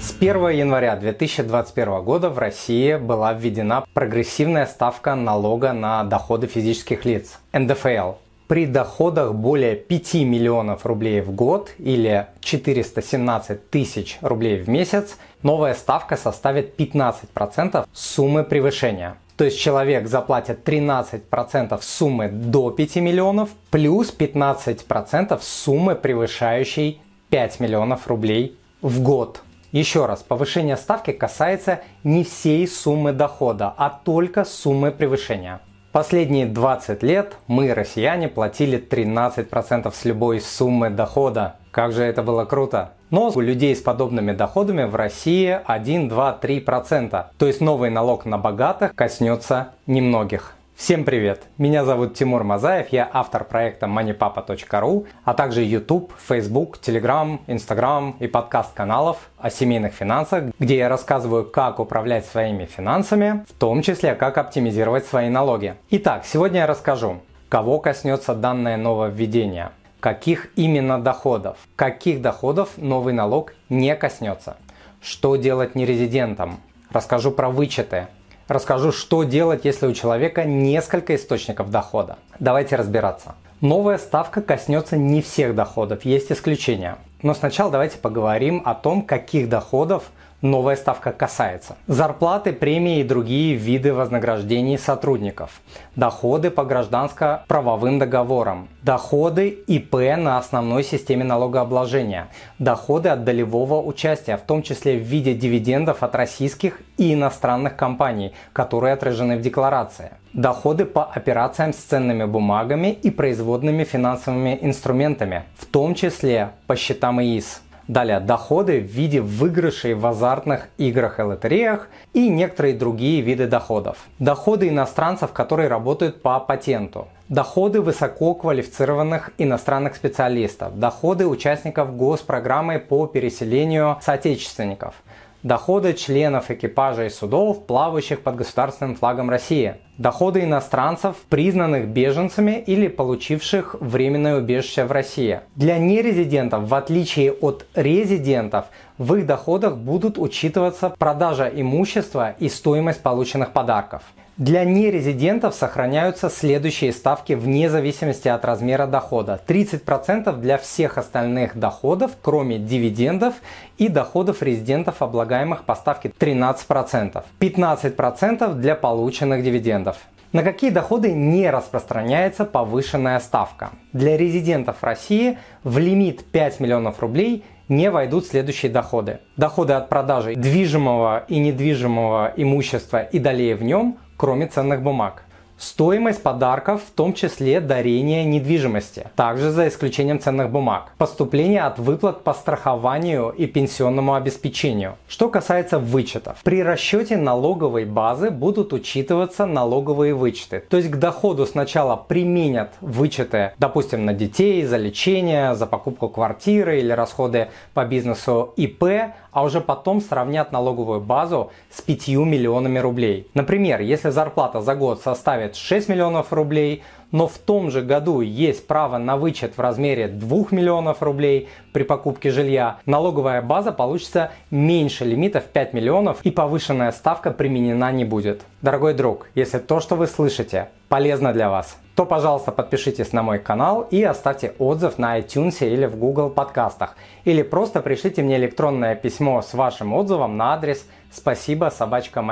С 1 января 2021 года в России была введена прогрессивная ставка налога на доходы физических лиц – НДФЛ. При доходах более 5 миллионов рублей в год или 417 тысяч рублей в месяц новая ставка составит 15% суммы превышения. То есть человек заплатит 13% суммы до 5 миллионов плюс 15% суммы превышающей 5 миллионов рублей в год. Еще раз, повышение ставки касается не всей суммы дохода, а только суммы превышения. Последние 20 лет мы, россияне, платили 13% с любой суммы дохода. Как же это было круто! Но у людей с подобными доходами в России 1, 2, 3%. То есть новый налог на богатых коснется немногих. Всем привет! Меня зовут Тимур Мазаев, я автор проекта moneypapa.ru, а также YouTube, Facebook, Telegram, Instagram и подкаст каналов о семейных финансах, где я рассказываю, как управлять своими финансами, в том числе, как оптимизировать свои налоги. Итак, сегодня я расскажу, кого коснется данное нововведение, каких именно доходов, каких доходов новый налог не коснется, что делать нерезидентам, расскажу про вычеты, Расскажу, что делать, если у человека несколько источников дохода. Давайте разбираться. Новая ставка коснется не всех доходов, есть исключения. Но сначала давайте поговорим о том, каких доходов новая ставка касается. Зарплаты, премии и другие виды вознаграждений сотрудников. Доходы по гражданско-правовым договорам. Доходы ИП на основной системе налогообложения. Доходы от долевого участия, в том числе в виде дивидендов от российских и иностранных компаний, которые отражены в декларации. Доходы по операциям с ценными бумагами и производными финансовыми инструментами, в том числе по счетам ИИС. Далее, доходы в виде выигрышей в азартных играх и лотереях и некоторые другие виды доходов. Доходы иностранцев, которые работают по патенту. Доходы высококвалифицированных иностранных специалистов. Доходы участников госпрограммы по переселению соотечественников – доходы членов экипажа и судов, плавающих под государственным флагом России, доходы иностранцев, признанных беженцами или получивших временное убежище в России. Для нерезидентов, в отличие от резидентов, в их доходах будут учитываться продажа имущества и стоимость полученных подарков. Для нерезидентов сохраняются следующие ставки вне зависимости от размера дохода. 30% для всех остальных доходов, кроме дивидендов и доходов резидентов, облагаемых по ставке 13%. 15% для полученных дивидендов. На какие доходы не распространяется повышенная ставка? Для резидентов России в лимит 5 миллионов рублей не войдут следующие доходы. Доходы от продажи движимого и недвижимого имущества и долей в нем – кроме ценных бумаг. Стоимость подарков, в том числе дарение недвижимости, также за исключением ценных бумаг. Поступление от выплат по страхованию и пенсионному обеспечению. Что касается вычетов. При расчете налоговой базы будут учитываться налоговые вычеты. То есть к доходу сначала применят вычеты, допустим, на детей, за лечение, за покупку квартиры или расходы по бизнесу ИП, а уже потом сравнят налоговую базу с 5 миллионами рублей. Например, если зарплата за год составит 6 миллионов рублей, но в том же году есть право на вычет в размере 2 миллионов рублей при покупке жилья, налоговая база получится меньше лимита в 5 миллионов и повышенная ставка применена не будет. Дорогой друг, если то, что вы слышите, полезно для вас, то, пожалуйста, подпишитесь на мой канал и оставьте отзыв на iTunes или в Google подкастах. Или просто пришлите мне электронное письмо с вашим отзывом на адрес спасибо собачка.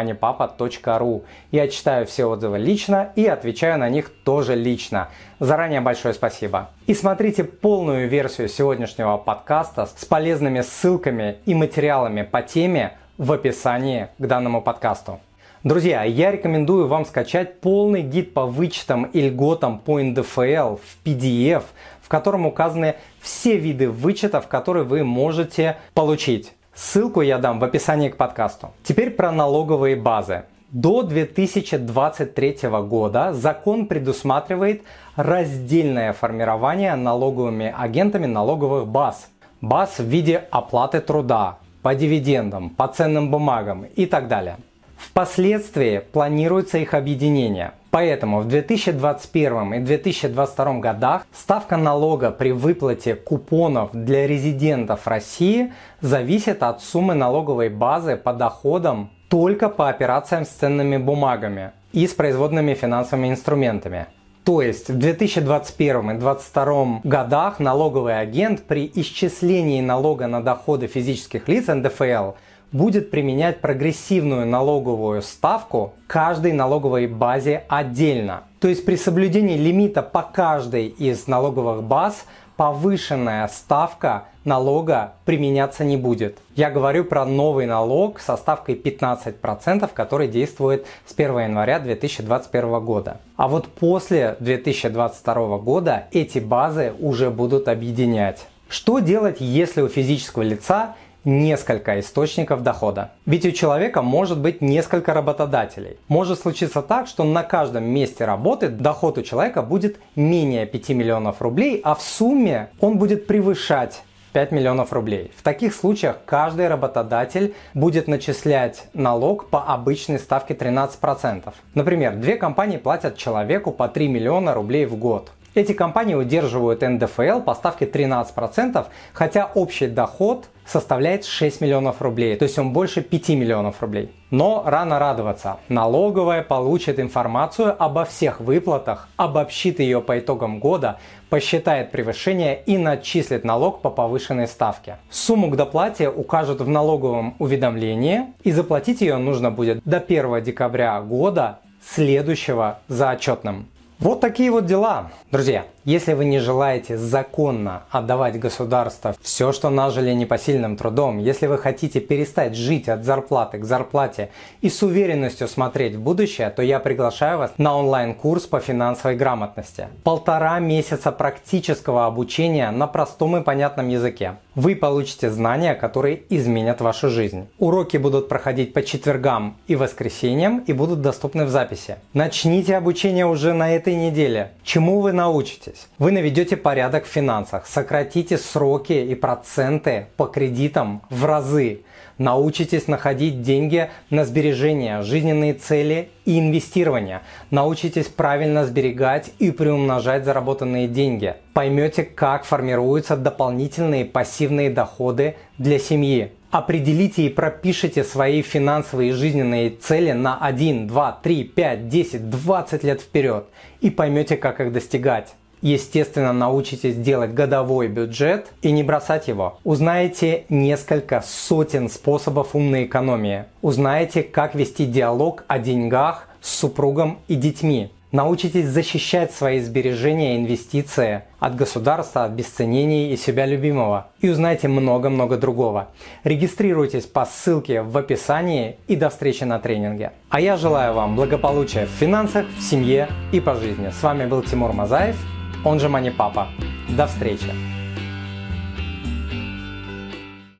Я читаю все отзывы лично и отвечаю на них тоже лично. Заранее большое спасибо. И смотрите полную версию сегодняшнего подкаста с полезными ссылками и материалами по теме в описании к данному подкасту. Друзья, я рекомендую вам скачать полный гид по вычетам и льготам по НДФЛ в PDF, в котором указаны все виды вычетов, которые вы можете получить. Ссылку я дам в описании к подкасту. Теперь про налоговые базы. До 2023 года закон предусматривает раздельное формирование налоговыми агентами налоговых баз. Баз в виде оплаты труда, по дивидендам, по ценным бумагам и так далее. Впоследствии планируется их объединение. Поэтому в 2021 и 2022 годах ставка налога при выплате купонов для резидентов России зависит от суммы налоговой базы по доходам только по операциям с ценными бумагами и с производными финансовыми инструментами. То есть в 2021 и 2022 годах налоговый агент при исчислении налога на доходы физических лиц НДФЛ будет применять прогрессивную налоговую ставку каждой налоговой базе отдельно. То есть при соблюдении лимита по каждой из налоговых баз повышенная ставка налога применяться не будет. Я говорю про новый налог со ставкой 15%, который действует с 1 января 2021 года. А вот после 2022 года эти базы уже будут объединять. Что делать, если у физического лица несколько источников дохода. Ведь у человека может быть несколько работодателей. Может случиться так, что на каждом месте работы доход у человека будет менее 5 миллионов рублей, а в сумме он будет превышать 5 миллионов рублей. В таких случаях каждый работодатель будет начислять налог по обычной ставке 13%. Например, две компании платят человеку по 3 миллиона рублей в год. Эти компании удерживают НДФЛ по ставке 13%, хотя общий доход составляет 6 миллионов рублей, то есть он больше 5 миллионов рублей. Но рано радоваться. Налоговая получит информацию обо всех выплатах, обобщит ее по итогам года, посчитает превышение и начислит налог по повышенной ставке. Сумму к доплате укажут в налоговом уведомлении и заплатить ее нужно будет до 1 декабря года следующего за отчетным. Вот такие вот дела. Друзья, если вы не желаете законно отдавать государству все, что нажили непосильным трудом, если вы хотите перестать жить от зарплаты к зарплате и с уверенностью смотреть в будущее, то я приглашаю вас на онлайн-курс по финансовой грамотности. Полтора месяца практического обучения на простом и понятном языке. Вы получите знания, которые изменят вашу жизнь. Уроки будут проходить по четвергам и воскресеньям и будут доступны в записи. Начните обучение уже на этой неделе. Чему вы научитесь? Вы наведете порядок в финансах, сократите сроки и проценты по кредитам в разы, Научитесь находить деньги на сбережения, жизненные цели и инвестирования. Научитесь правильно сберегать и приумножать заработанные деньги. Поймете, как формируются дополнительные пассивные доходы для семьи. Определите и пропишите свои финансовые и жизненные цели на 1, 2, 3, 5, 10, 20 лет вперед и поймете, как их достигать. Естественно, научитесь делать годовой бюджет и не бросать его. Узнаете несколько сотен способов умной экономии. Узнаете, как вести диалог о деньгах с супругом и детьми. Научитесь защищать свои сбережения и инвестиции от государства, от бесценений и себя любимого. И узнаете много-много другого. Регистрируйтесь по ссылке в описании и до встречи на тренинге. А я желаю вам благополучия в финансах, в семье и по жизни. С вами был Тимур Мазаев он же Мани Папа. До встречи!